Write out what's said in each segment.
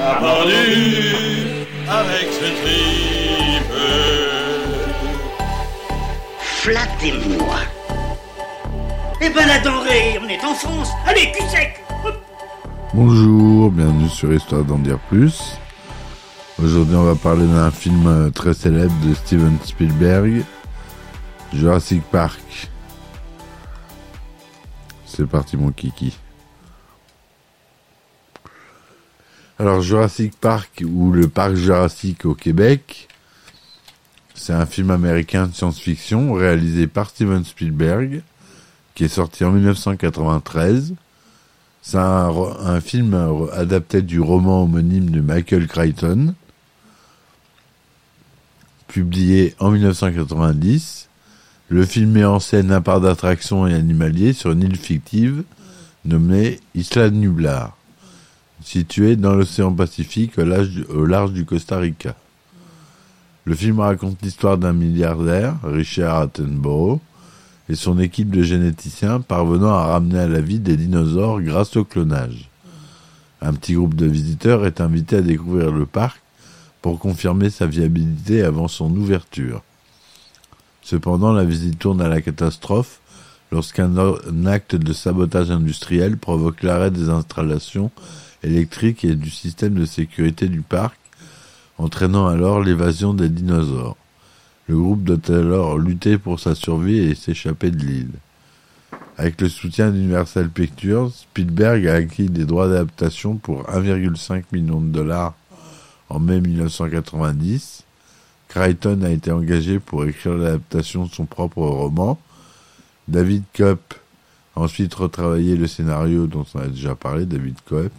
On a pendu avec ce tripe. Flattez-moi. Eh ben la denrée, on est en France. Allez, cul sec. Bonjour, bienvenue sur Histoire d'en dire plus. Aujourd'hui, on va parler d'un film euh, très célèbre de Steven Spielberg, Jurassic Park. C'est parti, mon kiki. Alors, Jurassic Park ou le parc Jurassique au Québec, c'est un film américain de science-fiction réalisé par Steven Spielberg, qui est sorti en 1993. C'est un, un, film adapté du roman homonyme de Michael Crichton, publié en 1990. Le film met en scène un parc d'attractions et animaliers sur une île fictive nommée Isla Nublar, située dans l'océan Pacifique au large du Costa Rica. Le film raconte l'histoire d'un milliardaire, Richard Attenborough, et son équipe de généticiens parvenant à ramener à la vie des dinosaures grâce au clonage. Un petit groupe de visiteurs est invité à découvrir le parc pour confirmer sa viabilité avant son ouverture. Cependant, la visite tourne à la catastrophe lorsqu'un acte de sabotage industriel provoque l'arrêt des installations électriques et du système de sécurité du parc, entraînant alors l'évasion des dinosaures. Le groupe doit alors lutter pour sa survie et s'échapper de l'île. Avec le soutien d'Universal Pictures, Spielberg a acquis des droits d'adaptation pour 1,5 million de dollars en mai 1990. Crichton a été engagé pour écrire l'adaptation de son propre roman. David Koepp a ensuite retravaillé le scénario dont on a déjà parlé, David Koepp,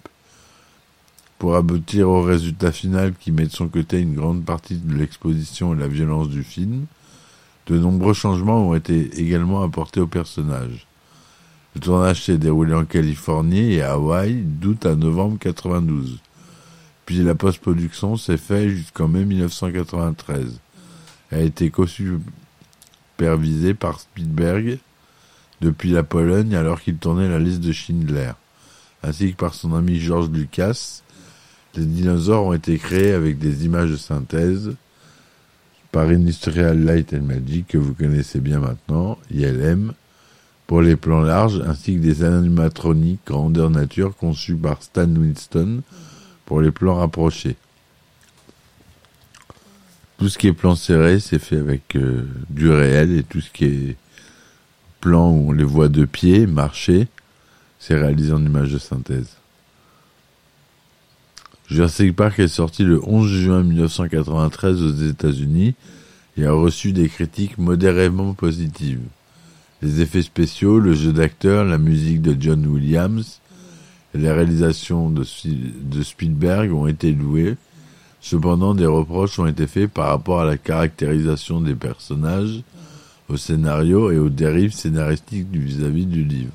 pour aboutir au résultat final qui met de son côté une grande partie de l'exposition et la violence du film. De nombreux changements ont été également apportés au personnage. Le tournage s'est déroulé en Californie et à Hawaï d'août à novembre 92. Puis la post-production s'est faite jusqu'en mai 1993. Elle a été co-supervisée par Spielberg depuis la Pologne alors qu'il tournait la liste de Schindler, ainsi que par son ami George Lucas. Les dinosaures ont été créés avec des images de synthèse par Industrial Light and Magic que vous connaissez bien maintenant, ILM, pour les plans larges, ainsi que des animatroniques grandeur nature conçus par Stan Winston pour les plans rapprochés. Tout ce qui est plan serré, c'est fait avec euh, du réel et tout ce qui est plan où on les voit de pied, marcher, c'est réalisé en images de synthèse. Jurassic Park est sorti le 11 juin 1993 aux États-Unis et a reçu des critiques modérément positives. Les effets spéciaux, le jeu d'acteur, la musique de John Williams et les réalisations de, Spielberg ont été louées. Cependant, des reproches ont été faits par rapport à la caractérisation des personnages, au scénario et aux dérives scénaristiques vis-à-vis du livre.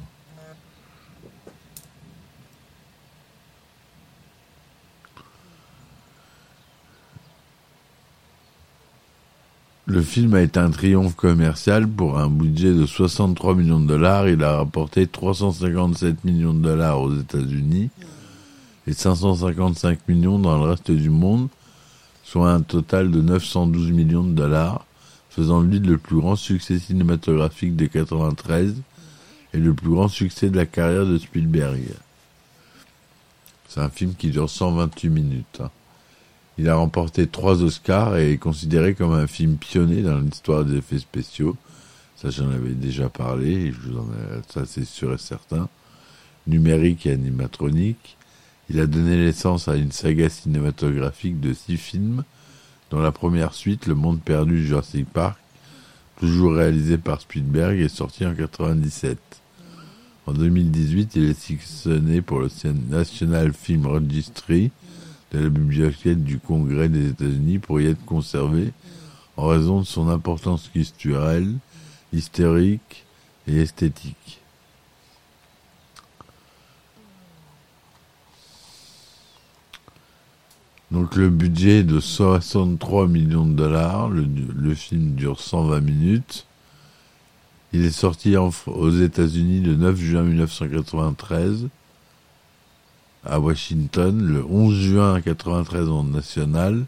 Le film a été un triomphe commercial pour un budget de 63 millions de dollars. Il a rapporté 357 millions de dollars aux États-Unis et 555 millions dans le reste du monde, soit un total de 912 millions de dollars, faisant de lui le plus grand succès cinématographique de 93 et le plus grand succès de la carrière de Spielberg. C'est un film qui dure 128 minutes. Hein. Il a remporté trois Oscars et est considéré comme un film pionnier dans l'histoire des effets spéciaux. Ça, j'en avais déjà parlé, je vous en ai, ça c'est sûr et certain. Numérique et animatronique. Il a donné naissance à une saga cinématographique de six films, dont la première suite, Le Monde perdu Jurassic Park, toujours réalisé par Spielberg, est sorti en 97. En 2018, il est sélectionné pour le National Film Registry, la bibliothèque du Congrès des États-Unis pour y être conservé en raison de son importance culturelle, historique et esthétique. Donc le budget est de 63 millions de dollars, le, film dure 120 minutes. Il est sorti aux États-Unis le 9 juin 1993, à Washington, le 11 juin 1993 en national,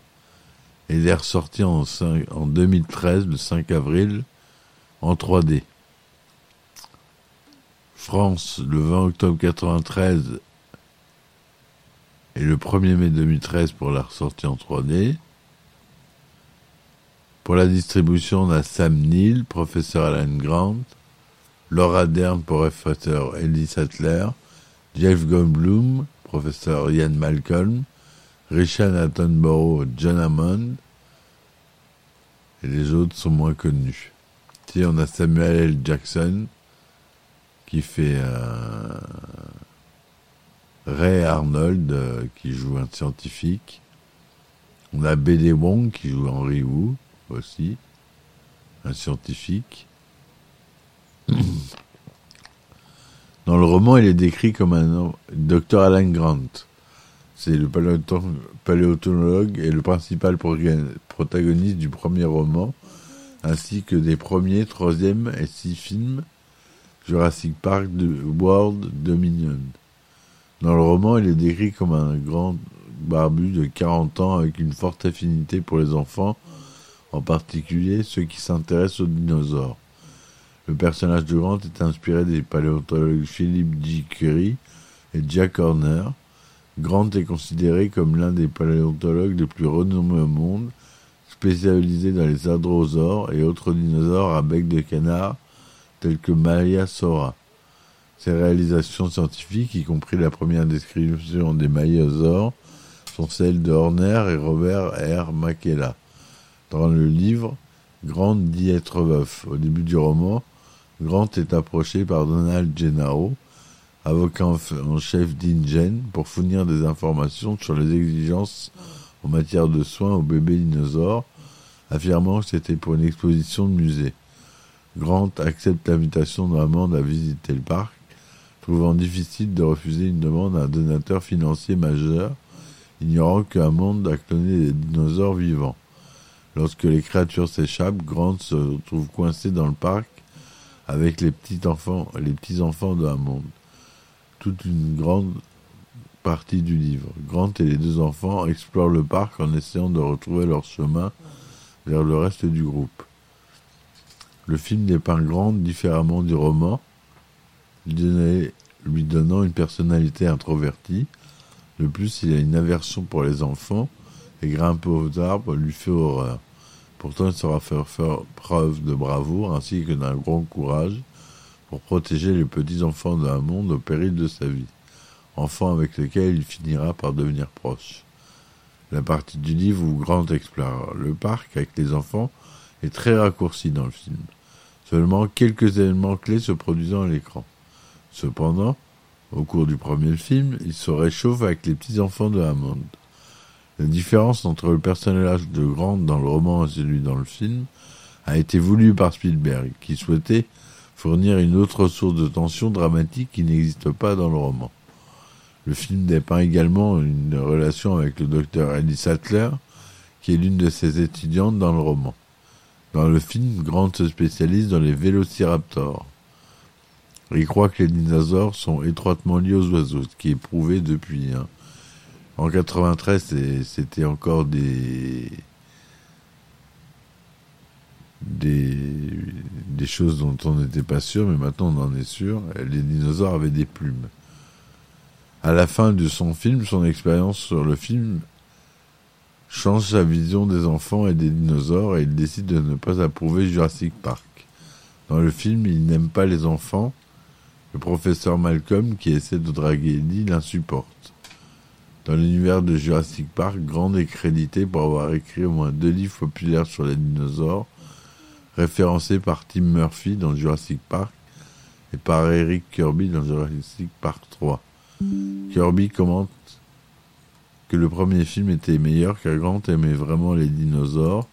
et il est ressorti en, cin- en 2013, le 5 avril, en 3D. France, le 20 octobre 1993 et le 1er mai 2013 pour la ressortie en 3D. Pour la distribution, on a Sam Neill, professeur Alan Grant, Laura Dern, professeur Ellie Sattler, Jeff Goldblum, professeur Ian Malcolm, Richard Attenborough, John Hammond, et les autres sont moins connus. Si on a Samuel L. Jackson, qui fait euh, Ray Arnold, euh, qui joue un scientifique. On a B.D. Wong, qui joue Henry Wu, aussi, un scientifique. Dans le roman, il est décrit comme un docteur Alan Grant. C'est le paléontologue et le principal protagoniste du premier roman, ainsi que des premiers, troisième et six films Jurassic Park World Dominion. Dans le roman, il est décrit comme un grand barbu de 40 ans avec une forte affinité pour les enfants, en particulier ceux qui s'intéressent aux dinosaures. Le personnage de Grant est inspiré des paléontologues Philip J. Curry et Jack Horner. Grant est considéré comme l'un des paléontologues les plus renommés au monde, spécialisé dans les hadrosaures et autres dinosaures à bec de canard tels que Maya Sora. Ses réalisations scientifiques, y compris la première description des maïosaures, sont celles de Horner et Robert R. Makela. Dans le livre, Grant dit être veuf. Au début du roman, Grant est approché par Donald Gennaro, avocat en chef d'InGen, pour fournir des informations sur les exigences en matière de soins aux bébés dinosaures, affirmant que c'était pour une exposition de musée. Grant accepte l'invitation d'Hammond à visiter le parc, trouvant difficile de refuser une demande à un donateur financier majeur, ignorant que a cloné des dinosaures vivants. Lorsque les créatures s'échappent, Grant se retrouve coincé dans le parc avec les petits enfants, les petits enfants de Hammond. Toute une grande partie du livre. Grant et les deux enfants explorent le parc en essayant de retrouver leur chemin vers le reste du groupe. Le film dépeint Grant différemment du roman, lui donnant une personnalité introvertie. De plus, il a une aversion pour les enfants et grimper aux arbres lui fait horreur. Pourtant, il saura faire, preuve de bravoure ainsi que d'un grand courage pour protéger les petits-enfants d'un monde au péril de sa vie, enfants avec lesquels il finira par devenir proche. La partie du livre où Grant explore le parc avec les enfants est très raccourcie dans le film. Seulement quelques éléments clés se produisant à l'écran. Cependant, au cours du premier film, il se réchauffe avec les petits-enfants de Hammond. La différence entre le personnage de Grant dans le roman et celui dans le film a été voulue par Spielberg, qui souhaitait fournir une autre source de tension dramatique qui n'existe pas dans le roman. Le film dépeint également une relation avec le docteur Ellie Sattler, qui est l'une de ses étudiantes dans le roman. Dans le film, Grant se spécialise dans les vélociraptors. Il croit que les dinosaures sont étroitement liés aux oiseaux, ce qui est prouvé depuis. En 93, c'est- c'était encore des, des choses dont on n'était pas sûr, mais maintenant on en est sûr. Les dinosaures avaient des plumes. À la fin de son film, son expérience sur le film change sa vision des enfants et des dinosaures et il décide de ne pas approuver Jurassic Park. Dans le film, il n'aime pas les enfants. Le professeur Malcolm, qui essaie de draguer Eddie, l'insupporte. Dans l'univers de Jurassic Park, Grant est crédité pour avoir écrit au moins deux livres populaires sur les dinosaures, référencés par Tim Murphy dans Jurassic Park et par Eric Kirby dans Jurassic Park 3. Kirby commente que le premier film était meilleur car Grant aimait vraiment les dinosaures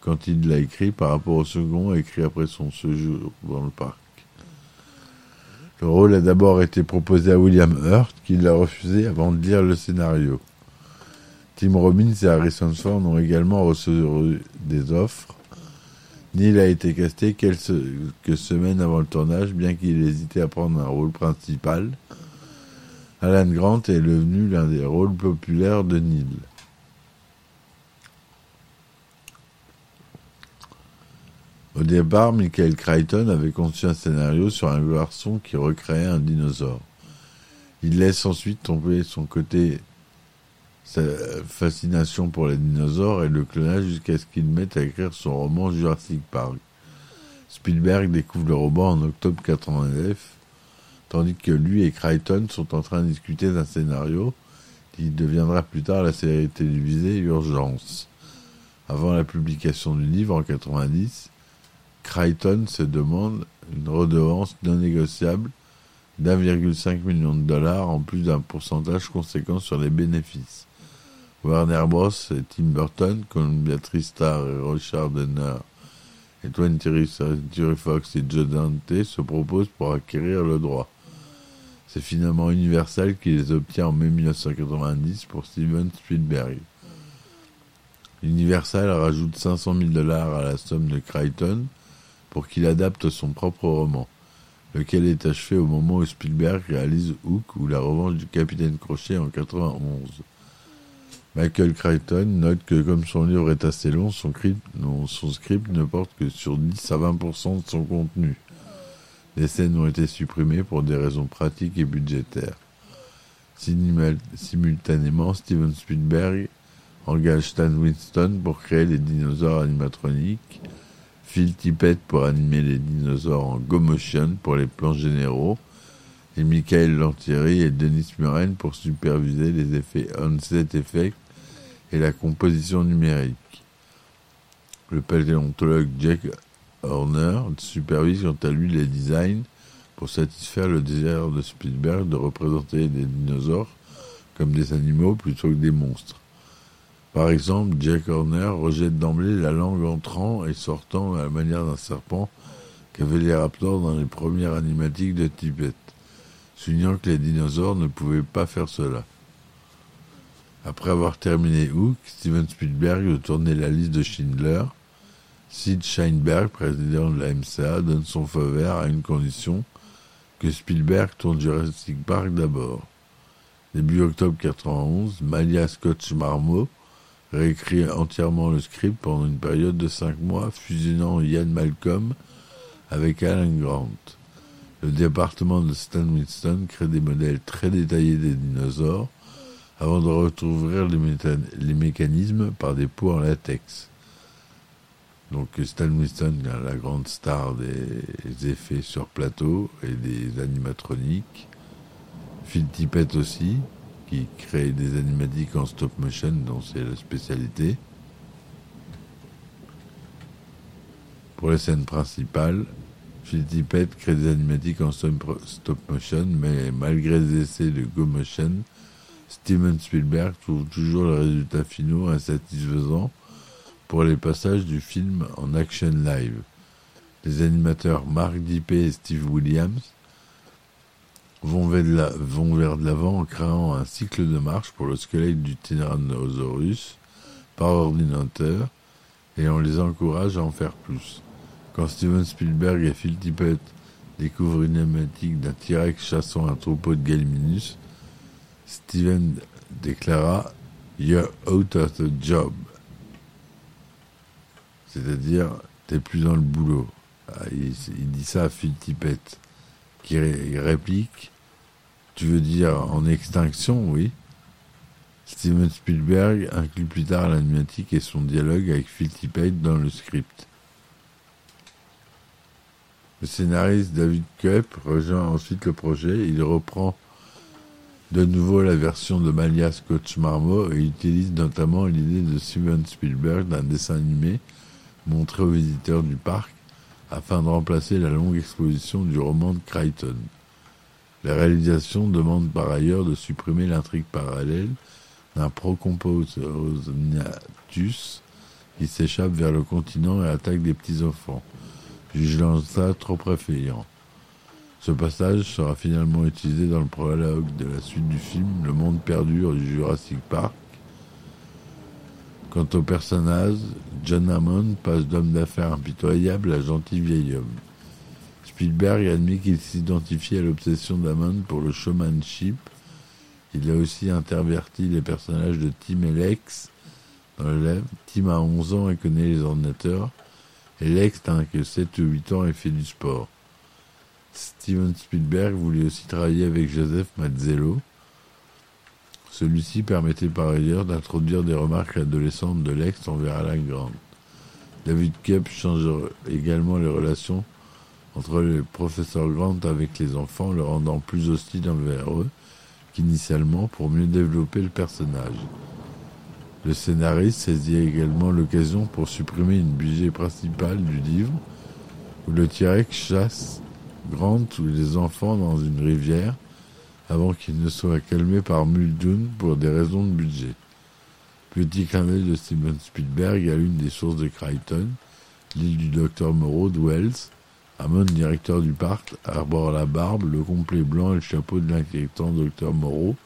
quand il l'a écrit par rapport au second écrit après son séjour dans le parc. Le rôle a d'abord été proposé à William Hurt, qui l'a refusé avant de lire le scénario. Tim Robbins et Harrison Ford ont également reçu des offres. Neil a été casté quelques semaines avant le tournage, bien qu'il hésitait à prendre un rôle principal. Alan Grant est devenu l'un des rôles populaires de Neil. Au départ, Michael Crichton avait conçu un scénario sur un garçon qui recréait un dinosaure. Il laisse ensuite tomber son côté sa fascination pour les dinosaures et le clonage jusqu'à ce qu'il mette à écrire son roman Jurassic Park. Spielberg découvre le roman en octobre 89, tandis que lui et Crichton sont en train de discuter d'un scénario qui deviendra plus tard la série télévisée Urgence. Avant la publication du livre en 90, Crichton se demande une redevance non négociable d'1,5 million de dollars en plus d'un pourcentage conséquent sur les bénéfices. Warner Bros. et Tim Burton, Columbia Tristar et Richard Donner et 20th Century Fox et Joe Dante se proposent pour acquérir le droit. C'est finalement Universal qui les obtient en mai 1990 pour Steven Spielberg. Universal rajoute 500 000 dollars à la somme de Crichton pour qu'il adapte son propre roman, lequel est achevé au moment où Spielberg réalise Hook ou La revanche du capitaine Crochet en 91. Michael Crichton note que comme son livre est assez long, son, son script ne porte que sur 10 à 20% de son contenu. Les scènes ont été supprimées pour des raisons pratiques et budgétaires. Simultanément, Steven Spielberg engage Stan Winston pour créer les dinosaures animatroniques, Phil Tippett pour animer les dinosaures en Go Motion pour les plans généraux, et Michael Lantieri et Denis Muren pour superviser les effets on-set effect et la composition numérique. Le paléontologue Jack Horner supervise quant à lui les designs pour satisfaire le désir de Spielberg de représenter des dinosaures comme des animaux plutôt que des monstres. Par exemple, Jack Horner rejette d'emblée la langue entrant et sortant à la manière d'un serpent qu'avaient les raptors dans les premières animatiques de Tibet soulignant que les dinosaures ne pouvaient pas faire cela. Après avoir terminé Hook, Steven Spielberg de tourner la liste de Schindler. Sid Sheinberg, président de la MCA, donne son feu vert à une condition que Spielberg tourne Jurassic Park d'abord. Début octobre 91, Malia Scott Marmot réécrit entièrement le script pendant une période de cinq mois, fusionnant Ian Malcolm avec Alan Grant. Le département de Stan Winston crée des modèles très détaillés des dinosaures avant de recouvrir les, mécanismes par des pots en latex. Donc Stan Winston, la grande star des effets sur plateau et des animatroniques. Phil Tippett aussi, qui crée des animatiques en stop motion, dont c'est la spécialité. Pour les scènes principales, Phil Tippett crée des animatiques en stop motion, mais malgré les essais de Go Motion, Steven Spielberg trouve toujours le résultat final insatisfaisant pour les passages du film en action live. Les animateurs Mark Dippé et Steve Williams vont vers de l'avant en créant un cycle de marche pour le squelette du Tyrannosaurus par ordinateur et on les encourage à en faire plus. Quand Steven Spielberg et Phil Tippett découvrent une animatique d'un T-Rex chassant un troupeau de Gallimimus, Steven déclara You're out of the job. C'est-à-dire, t'es plus dans le boulot. Ah, il, dit ça à Phil Tippett, qui réplique Tu veux dire en extinction, oui Steven Spielberg inclut plus tard l'animatique et son dialogue avec Phil Tippett dans le script. Le scénariste David Koepp rejoint ensuite le projet. Il reprend de nouveau la version de Malia Scotch Marmot et utilise notamment l'idée de Steven Spielberg d'un dessin animé montré aux visiteurs du parc afin de remplacer la longue exposition du roman de Crichton. La réalisation demande par ailleurs de supprimer l'intrigue parallèle d'un Procomposognathus qui s'échappe vers le continent et attaque des petits-enfants, jugeant ça trop préférant. Ce passage sera finalement utilisé dans le prologue de la suite du film Le Monde perdu du Jurassic Park. Quant au personnage, John Hammond passe d'homme d'affaires impitoyable à gentil vieil homme. Spielberg admis qu'il s'identifie à l'obsession d'Hammond pour le showmanship. Il a aussi interverti les personnages de Tim et Lex dans le lève. Tim a 11 ans et connaît les ordinateurs, et Lex n'a que 7 ou 8 ans et fait du sport. Steven Spielberg voulait aussi travailler avec Joseph Mazzello. Celui-ci permettait par ailleurs d'introduire des remarques adolescentes de l'ex envers Alain Grant. David Koepp change également les relations entre le professeur Grant avec les enfants, le rendant plus hostile envers eux qu'initialement pour mieux développer le personnage. Le scénariste saisit également l'occasion pour supprimer une budget principale du livre où le T-Rex chasse Grant ou les enfants dans une rivière avant qu'ils ne soient calmés par Muldoon pour des raisons de budget. Petit clin de Steven Spielberg à l'une des sources de Crichton, l'île du docteur Moreau de Wells. Hammond, directeur du parc, arbore la barbe, le complet blanc et le chapeau de l'inquiétant docteur Moreau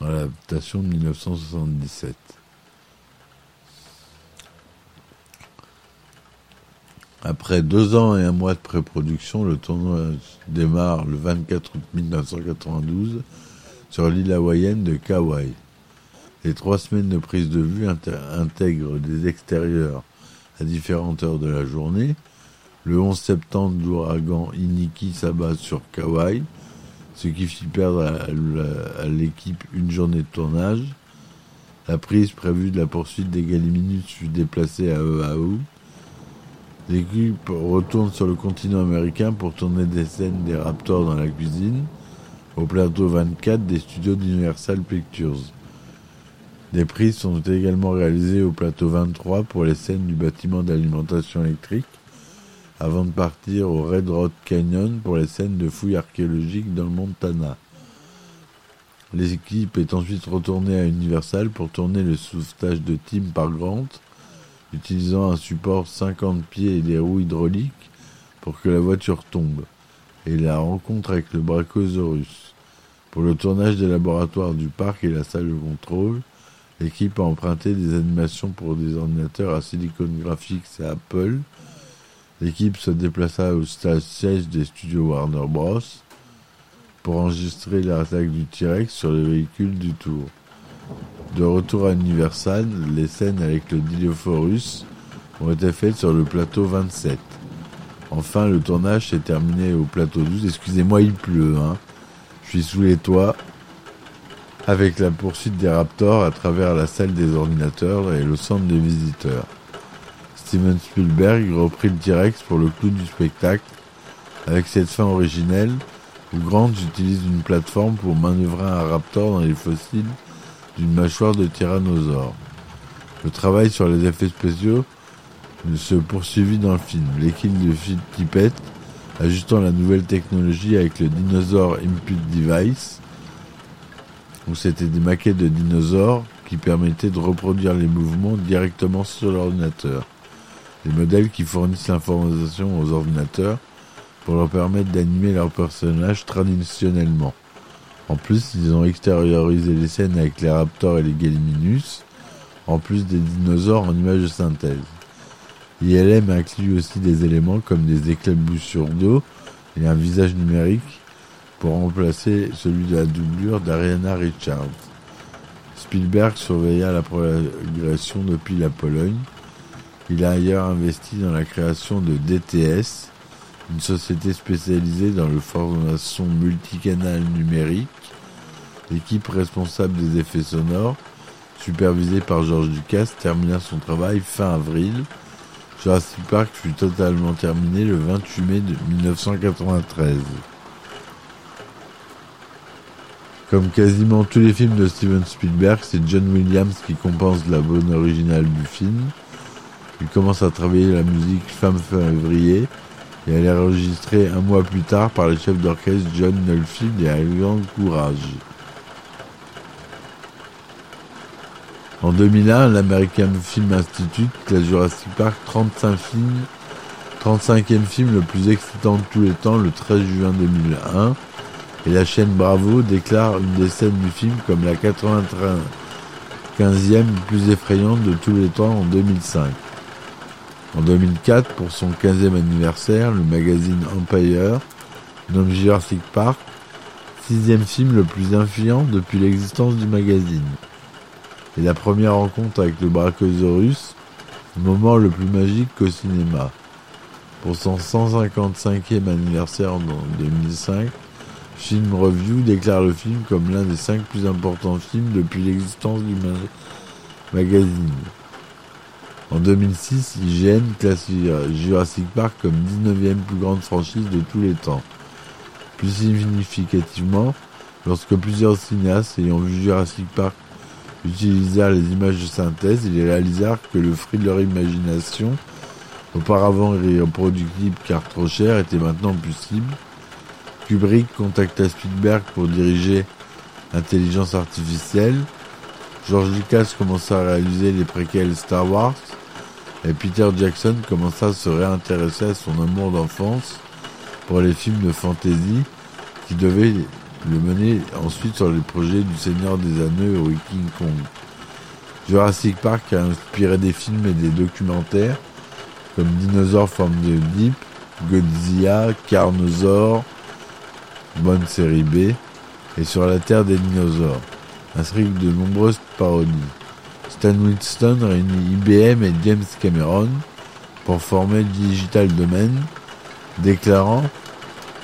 dans l'adaptation de 1977. Après deux ans et un mois de pré-production, le tournoi démarre le 24 août 1992 sur l'île hawaïenne de Kauai. Les trois semaines de prise de vue intègrent des extérieurs à différentes heures de la journée. Le 11 septembre, l'ouragan Iniki s'abat sur Kauai, ce qui fit perdre à l'équipe une journée de tournage. La prise prévue de la poursuite des Galiminus fut déplacée à Oahu. L'équipe retourne sur le continent américain pour tourner des scènes des Raptors dans la cuisine, au plateau 24 des studios d'Universal Pictures. Des prises sont également réalisées au plateau 23 pour les scènes du bâtiment d'alimentation électrique, avant de partir au Red Rock Canyon pour les scènes de fouilles archéologiques dans le Montana. L'équipe est ensuite retournée à Universal pour tourner le sauvetage de Tim par Grant, utilisant un support 50 pieds et des roues hydrauliques pour que la voiture tombe, et la rencontre avec le Brachiosaurus. Pour le tournage des laboratoires du parc et la salle de contrôle, l'équipe a emprunté des animations pour des ordinateurs à Silicon Graphics et Apple. L'équipe se déplaça au stage siège des studios Warner Bros. pour enregistrer l'attaque du T-Rex sur le véhicule du Tour. De retour à Universal, les scènes avec le Dilophosaurus ont été faites sur le plateau 27. Enfin, le tournage s'est terminé au plateau 12. Excusez-moi, il pleut. Hein. Je suis sous les toits avec la poursuite des Raptors à travers la salle des ordinateurs et le centre des visiteurs. Steven Spielberg reprit le T-Rex pour le clou du spectacle avec cette fin originelle où Grant utilise une plateforme pour manœuvrer un raptor dans les fossiles d'une mâchoire de tyrannosaure. Le travail sur les effets spéciaux se poursuivit dans le film. L'équipe de Phil Tippett, ajustant la nouvelle technologie avec le Dinosaur Input Device, où c'était des maquettes de dinosaures qui permettaient de reproduire les mouvements directement sur l'ordinateur. Les modèles qui fournissent l'information aux ordinateurs pour leur permettre d'animer leurs personnages traditionnellement. En plus, ils ont extériorisé les scènes avec les raptors et les galiminus, en plus des dinosaures en images de synthèse. ILM inclut aussi des éléments comme des éclaboussures d'eau et un visage numérique pour remplacer celui de la doublure d'Ariana Richards. Spielberg surveilla la progression depuis la Pologne. Il a ailleurs investi dans la création de DTS, une société spécialisée dans le formation multicanal numérique, l'équipe responsable des effets sonores, supervisée par Georges Ducasse, termina son travail fin avril. Jurassic Park fut totalement terminé le 28 mai 1993. Comme quasiment tous les films de Steven Spielberg, c'est John Williams qui compense la bonne originale du film. Il commence à travailler la musique Femme février et elle est enregistrée un mois plus tard par le chef d'orchestre John Nulfield et grand courage. En 2001, l'American Film Institute classe Jurassic Park 35 films, 35e film le plus excitant de tous les temps le 13 juin 2001 et la chaîne Bravo déclare une des scènes du film comme la 95e plus effrayante de tous les temps en 2005. En 2004, pour son 15e anniversaire, le magazine Empire nomme Jurassic Park sixième film le plus influent depuis l'existence du magazine. Et la première rencontre avec le Brachiosaurus, moment le plus magique qu'au cinéma. Pour son 155e anniversaire en 2005, Film Review déclare le film comme l'un des cinq plus importants films depuis l'existence du magazine. En 2006, IGN classe Jurassic Park comme 19e plus grande franchise de tous les temps. Plus significativement, lorsque plusieurs cinéastes ayant vu Jurassic Park utilisèrent les images de synthèse, ils réalisèrent que le fruit de leur imagination, auparavant irreproductible car trop cher, était maintenant possible. Kubrick contacta Spielberg pour diriger Intelligence artificielle. George Lucas commença à réaliser les préquels Star Wars. Et Peter Jackson commença à se réintéresser à son amour d'enfance pour les films de fantasy qui devaient le mener ensuite sur les projets du Seigneur des Anneaux et King Kong. Jurassic Park a inspiré des films et des documentaires comme Dinosaur from the Deep, Godzilla, Carnosaur, bonne série B, et sur la Terre des dinosaures, que de nombreuses parodies. Stan Winston réunit IBM et James Cameron pour former Digital Domain, déclarant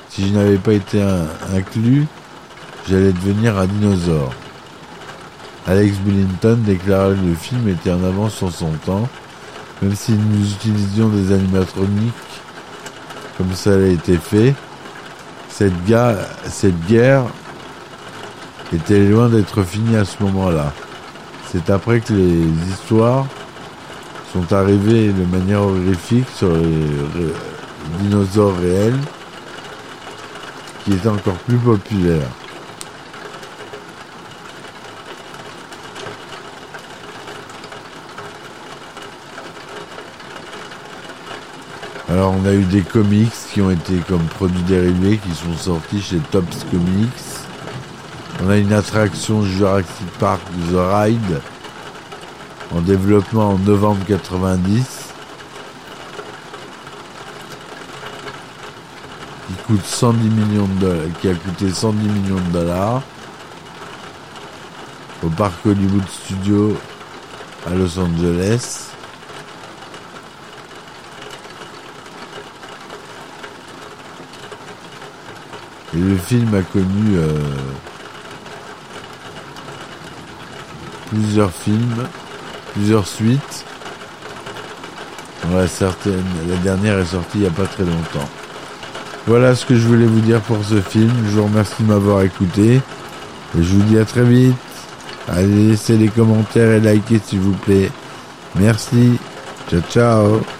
Si je n'avais pas été inclus, j'allais devenir un dinosaure. Alex Billington déclarait que le film était en avance sur son temps, même si nous utilisions des animatroniques comme ça a été fait, cette guerre était loin d'être finie à ce moment-là. C'est après que les histoires sont arrivées de manière horrifique sur les dinosaures réels qui étaient encore plus populaires. Alors on a eu des comics qui ont été comme produits dérivés qui sont sortis chez Tops Comics. On a une attraction Jurassic Park The Ride en développement en novembre 90 qui coûte 110 millions de dollars, qui a coûté 110 millions de dollars au parc Hollywood Studio à Los Angeles. Et le film a connu euh, plusieurs films, plusieurs suites. la, dernière est sortie il n'y a pas très longtemps. Voilà ce que je voulais vous dire pour ce film. Je vous remercie de m'avoir écouté. Et je vous dis à très vite. Allez, laissez les commentaires et likez s'il vous plaît. Merci. Ciao, ciao.